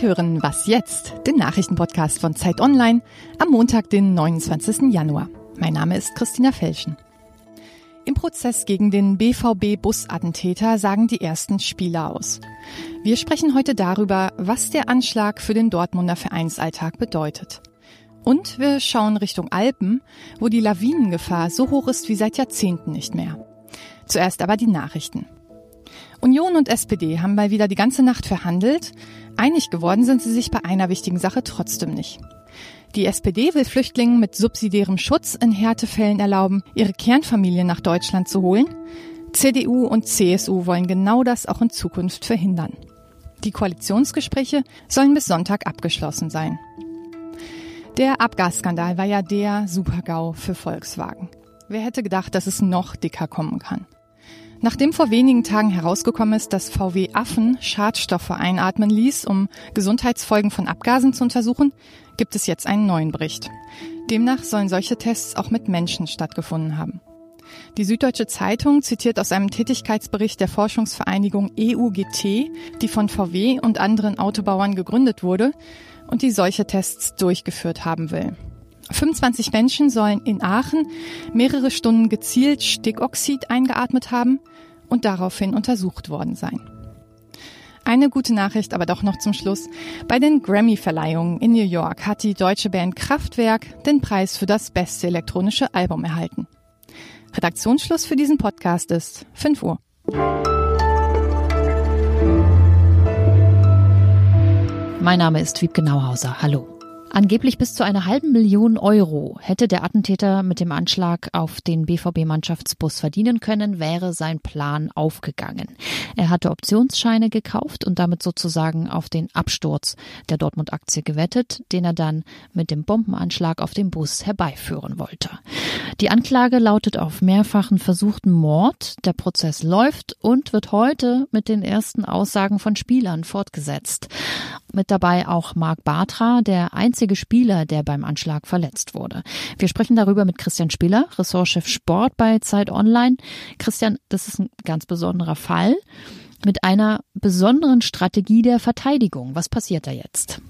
Sie hören Was jetzt, den Nachrichtenpodcast von Zeit Online am Montag, den 29. Januar. Mein Name ist Christina Felschen. Im Prozess gegen den BVB-Busattentäter sagen die ersten Spieler aus. Wir sprechen heute darüber, was der Anschlag für den Dortmunder Vereinsalltag bedeutet. Und wir schauen Richtung Alpen, wo die Lawinengefahr so hoch ist wie seit Jahrzehnten nicht mehr. Zuerst aber die Nachrichten. Union und SPD haben mal wieder die ganze Nacht verhandelt. Einig geworden sind sie sich bei einer wichtigen Sache trotzdem nicht. Die SPD will Flüchtlingen mit subsidiärem Schutz in Härtefällen erlauben, ihre Kernfamilie nach Deutschland zu holen. CDU und CSU wollen genau das auch in Zukunft verhindern. Die Koalitionsgespräche sollen bis Sonntag abgeschlossen sein. Der Abgasskandal war ja der Supergau für Volkswagen. Wer hätte gedacht, dass es noch dicker kommen kann? Nachdem vor wenigen Tagen herausgekommen ist, dass VW Affen Schadstoffe einatmen ließ, um Gesundheitsfolgen von Abgasen zu untersuchen, gibt es jetzt einen neuen Bericht. Demnach sollen solche Tests auch mit Menschen stattgefunden haben. Die Süddeutsche Zeitung zitiert aus einem Tätigkeitsbericht der Forschungsvereinigung EUGT, die von VW und anderen Autobauern gegründet wurde und die solche Tests durchgeführt haben will. 25 Menschen sollen in Aachen mehrere Stunden gezielt Stickoxid eingeatmet haben und daraufhin untersucht worden sein. Eine gute Nachricht aber doch noch zum Schluss. Bei den Grammy-Verleihungen in New York hat die deutsche Band Kraftwerk den Preis für das beste elektronische Album erhalten. Redaktionsschluss für diesen Podcast ist 5 Uhr. Mein Name ist Wiebke Nauhauser. Hallo. Angeblich bis zu einer halben Million Euro hätte der Attentäter mit dem Anschlag auf den BVB-Mannschaftsbus verdienen können, wäre sein Plan aufgegangen. Er hatte Optionsscheine gekauft und damit sozusagen auf den Absturz der Dortmund-Aktie gewettet, den er dann mit dem Bombenanschlag auf dem Bus herbeiführen wollte. Die Anklage lautet auf mehrfachen versuchten Mord. Der Prozess läuft und wird heute mit den ersten Aussagen von Spielern fortgesetzt. Mit dabei auch Marc Bartra, der einzige Spieler, der beim Anschlag verletzt wurde. Wir sprechen darüber mit Christian Spieler, Ressortchef Sport bei Zeit Online. Christian, das ist ein ganz besonderer Fall mit einer besonderen Strategie der Verteidigung. Was passiert da jetzt?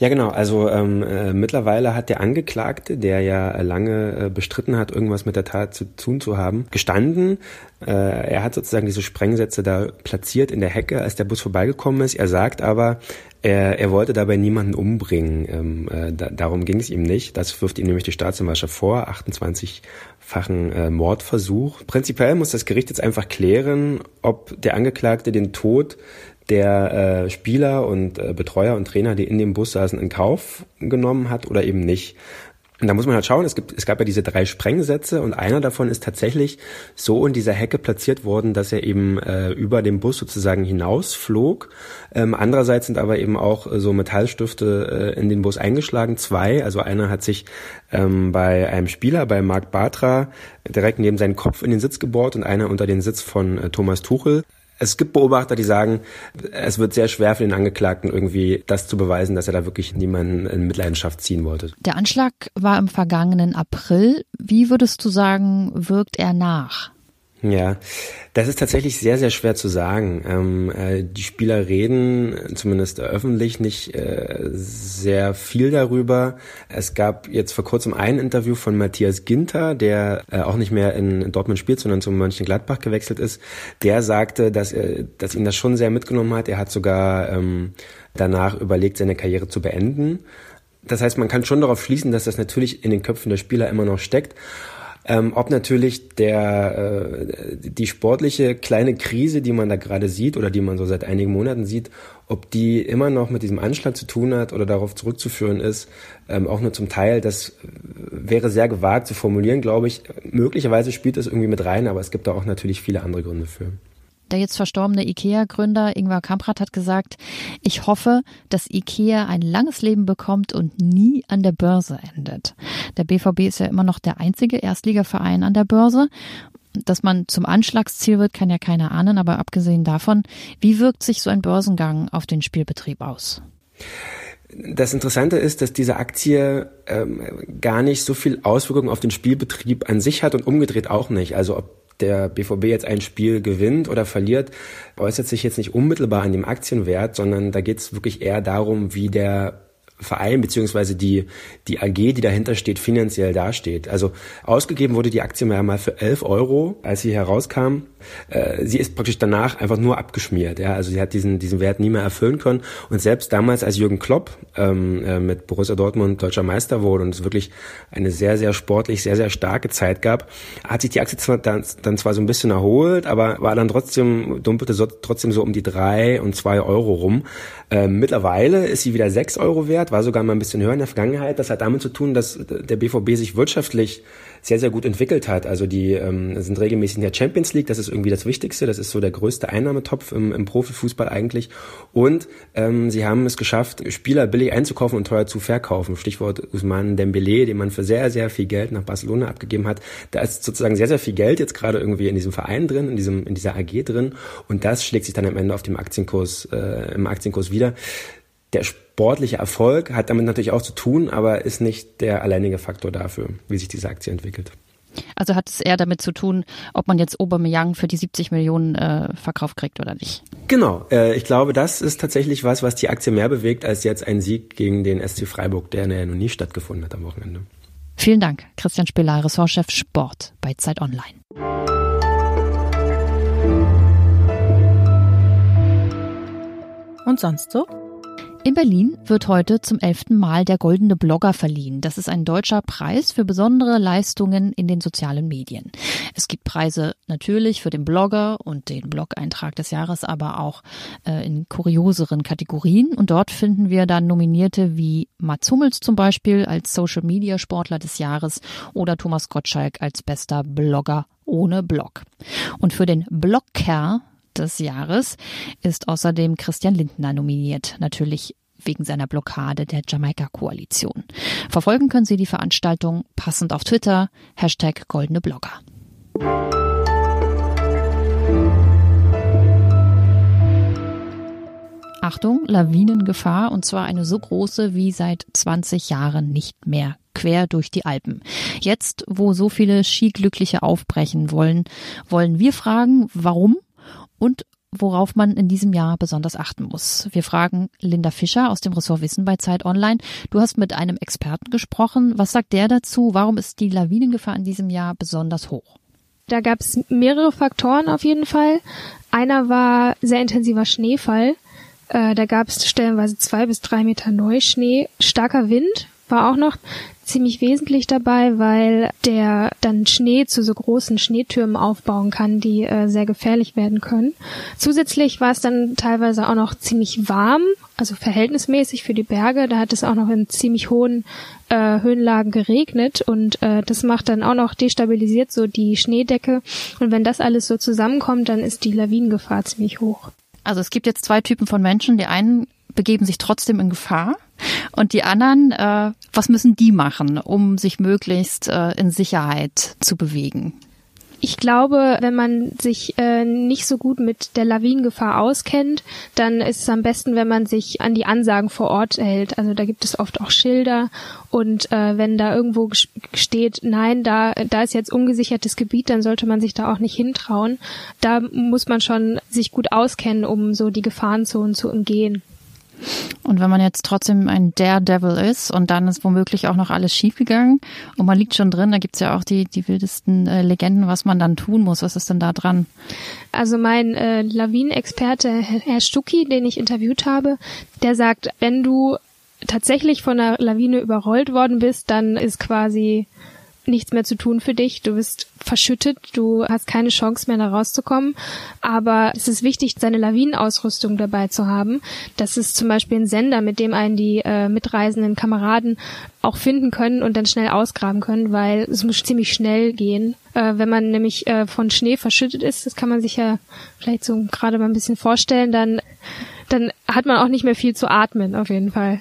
Ja, genau. Also ähm, äh, mittlerweile hat der Angeklagte, der ja lange äh, bestritten hat, irgendwas mit der Tat zu tun zu haben, gestanden. Äh, er hat sozusagen diese Sprengsätze da platziert in der Hecke, als der Bus vorbeigekommen ist. Er sagt aber, er, er wollte dabei niemanden umbringen. Ähm, äh, da, darum ging es ihm nicht. Das wirft ihm nämlich die Staatsanwaltschaft vor, 28-fachen äh, Mordversuch. Prinzipiell muss das Gericht jetzt einfach klären, ob der Angeklagte den Tod der äh, Spieler und äh, Betreuer und Trainer, die in dem Bus saßen, in Kauf genommen hat oder eben nicht. Und da muss man halt schauen, es, gibt, es gab ja diese drei Sprengsätze und einer davon ist tatsächlich so in dieser Hecke platziert worden, dass er eben äh, über dem Bus sozusagen hinausflog. Ähm, andererseits sind aber eben auch so Metallstifte äh, in den Bus eingeschlagen, zwei. Also einer hat sich ähm, bei einem Spieler, bei Marc Bartra, direkt neben seinen Kopf in den Sitz gebohrt und einer unter den Sitz von äh, Thomas Tuchel. Es gibt Beobachter, die sagen, es wird sehr schwer für den Angeklagten irgendwie das zu beweisen, dass er da wirklich niemanden in Mitleidenschaft ziehen wollte. Der Anschlag war im vergangenen April. Wie würdest du sagen, wirkt er nach? Ja, das ist tatsächlich sehr, sehr schwer zu sagen. Ähm, äh, die Spieler reden, zumindest öffentlich, nicht äh, sehr viel darüber. Es gab jetzt vor kurzem ein Interview von Matthias Ginter, der äh, auch nicht mehr in, Dortmund spielt, sondern zum Mönchengladbach gewechselt ist. Der sagte, dass, er, dass ihn das schon sehr mitgenommen hat. Er hat sogar ähm, danach überlegt, seine Karriere zu beenden. Das heißt, man kann schon darauf schließen, dass das natürlich in den Köpfen der Spieler immer noch steckt. Ähm, ob natürlich der äh, die sportliche kleine Krise, die man da gerade sieht oder die man so seit einigen Monaten sieht, ob die immer noch mit diesem Anschlag zu tun hat oder darauf zurückzuführen ist, ähm, auch nur zum Teil, das wäre sehr gewagt zu formulieren, glaube ich. Möglicherweise spielt das irgendwie mit rein, aber es gibt da auch natürlich viele andere Gründe für. Der jetzt verstorbene IKEA-Gründer Ingvar Kamprad hat gesagt, ich hoffe, dass IKEA ein langes Leben bekommt und nie an der Börse endet. Der BVB ist ja immer noch der einzige Erstligaverein an der Börse. Dass man zum Anschlagsziel wird, kann ja keiner ahnen, aber abgesehen davon, wie wirkt sich so ein Börsengang auf den Spielbetrieb aus? Das Interessante ist, dass diese Aktie ähm, gar nicht so viel Auswirkungen auf den Spielbetrieb an sich hat und umgedreht auch nicht. Also ob der BVB jetzt ein Spiel gewinnt oder verliert, äußert sich jetzt nicht unmittelbar an dem Aktienwert, sondern da geht es wirklich eher darum, wie der Verein beziehungsweise die, die AG, die dahinter steht, finanziell dasteht. Also ausgegeben wurde die Aktie mal für 11 Euro, als sie herauskam. Äh, sie ist praktisch danach einfach nur abgeschmiert. Ja? Also sie hat diesen, diesen Wert nie mehr erfüllen können. Und selbst damals, als Jürgen Klopp ähm, äh, mit Borussia Dortmund deutscher Meister wurde und es wirklich eine sehr, sehr sportlich, sehr, sehr starke Zeit gab, hat sich die Aktie zwar dann, dann zwar so ein bisschen erholt, aber war dann trotzdem, dumpelte so, trotzdem so um die drei und zwei Euro rum. Ähm, mittlerweile ist sie wieder sechs Euro wert war sogar mal ein bisschen höher in der Vergangenheit. Das hat damit zu tun, dass der BVB sich wirtschaftlich sehr, sehr gut entwickelt hat. Also die ähm, sind regelmäßig in der Champions League, das ist irgendwie das Wichtigste, das ist so der größte Einnahmetopf im, im Profifußball eigentlich. Und ähm, sie haben es geschafft, Spieler billig einzukaufen und teuer zu verkaufen. Stichwort Usman Dembele, den man für sehr, sehr viel Geld nach Barcelona abgegeben hat. Da ist sozusagen sehr, sehr viel Geld jetzt gerade irgendwie in diesem Verein drin, in diesem in dieser AG drin und das schlägt sich dann am Ende auf dem Aktienkurs äh, im Aktienkurs wieder. Der sportliche Erfolg hat damit natürlich auch zu tun, aber ist nicht der alleinige Faktor dafür, wie sich diese Aktie entwickelt. Also hat es eher damit zu tun, ob man jetzt Aubameyang für die 70 Millionen äh, verkauft kriegt oder nicht. Genau, äh, ich glaube, das ist tatsächlich was, was die Aktie mehr bewegt als jetzt ein Sieg gegen den SC Freiburg, der ja noch nie stattgefunden hat am Wochenende. Vielen Dank, Christian Spiller, Ressortchef Sport bei Zeit Online. Und sonst so? In Berlin wird heute zum elften Mal der Goldene Blogger verliehen. Das ist ein deutscher Preis für besondere Leistungen in den sozialen Medien. Es gibt Preise natürlich für den Blogger und den Blog-Eintrag des Jahres, aber auch äh, in kurioseren Kategorien. Und dort finden wir dann Nominierte wie Mats Hummels zum Beispiel als Social-Media-Sportler des Jahres oder Thomas Gottschalk als bester Blogger ohne Blog. Und für den Blogger des Jahres ist außerdem Christian Lindner nominiert. Natürlich wegen seiner Blockade der Jamaika-Koalition. Verfolgen können Sie die Veranstaltung passend auf Twitter, Hashtag Goldene Blogger. Achtung, Lawinengefahr und zwar eine so große wie seit 20 Jahren nicht mehr quer durch die Alpen. Jetzt, wo so viele Skiglückliche aufbrechen wollen, wollen wir fragen, warum und worauf man in diesem Jahr besonders achten muss. Wir fragen Linda Fischer aus dem Ressort Wissen bei Zeit Online. Du hast mit einem Experten gesprochen. Was sagt der dazu? Warum ist die Lawinengefahr in diesem Jahr besonders hoch? Da gab es mehrere Faktoren auf jeden Fall. Einer war sehr intensiver Schneefall. Äh, da gab es stellenweise zwei bis drei Meter Neuschnee. Starker Wind war auch noch ziemlich wesentlich dabei, weil der dann Schnee zu so großen Schneetürmen aufbauen kann, die äh, sehr gefährlich werden können. Zusätzlich war es dann teilweise auch noch ziemlich warm, also verhältnismäßig für die Berge. Da hat es auch noch in ziemlich hohen äh, Höhenlagen geregnet und äh, das macht dann auch noch destabilisiert so die Schneedecke. Und wenn das alles so zusammenkommt, dann ist die Lawinengefahr ziemlich hoch. Also es gibt jetzt zwei Typen von Menschen. Die einen begeben sich trotzdem in Gefahr und die anderen, äh, was müssen die machen, um sich möglichst äh, in Sicherheit zu bewegen? Ich glaube, wenn man sich äh, nicht so gut mit der Lawinengefahr auskennt, dann ist es am besten, wenn man sich an die Ansagen vor Ort hält. Also da gibt es oft auch Schilder und äh, wenn da irgendwo steht, nein, da da ist jetzt ungesichertes Gebiet, dann sollte man sich da auch nicht hintrauen. Da muss man schon sich gut auskennen, um so die Gefahrenzonen zu umgehen. Und wenn man jetzt trotzdem ein Daredevil ist und dann ist womöglich auch noch alles schiefgegangen und man liegt schon drin, da gibt's ja auch die, die wildesten äh, Legenden, was man dann tun muss. Was ist denn da dran? Also mein äh, Lawinenexperte, Herr Stucki, den ich interviewt habe, der sagt, wenn du tatsächlich von einer Lawine überrollt worden bist, dann ist quasi nichts mehr zu tun für dich. Du bist verschüttet, du hast keine Chance mehr da rauszukommen. Aber es ist wichtig, seine Lawinenausrüstung dabei zu haben. Das ist zum Beispiel ein Sender, mit dem einen die äh, mitreisenden Kameraden auch finden können und dann schnell ausgraben können, weil es muss ziemlich schnell gehen. Äh, wenn man nämlich äh, von Schnee verschüttet ist, das kann man sich ja vielleicht so gerade mal ein bisschen vorstellen, dann, dann hat man auch nicht mehr viel zu atmen, auf jeden Fall.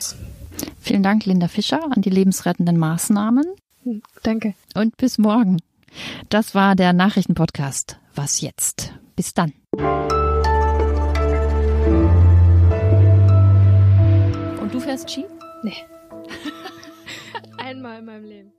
Vielen Dank, Linda Fischer, an die lebensrettenden Maßnahmen. Danke. Und bis morgen. Das war der Nachrichtenpodcast. Was jetzt? Bis dann. Und du fährst Ski? Nee. Einmal in meinem Leben.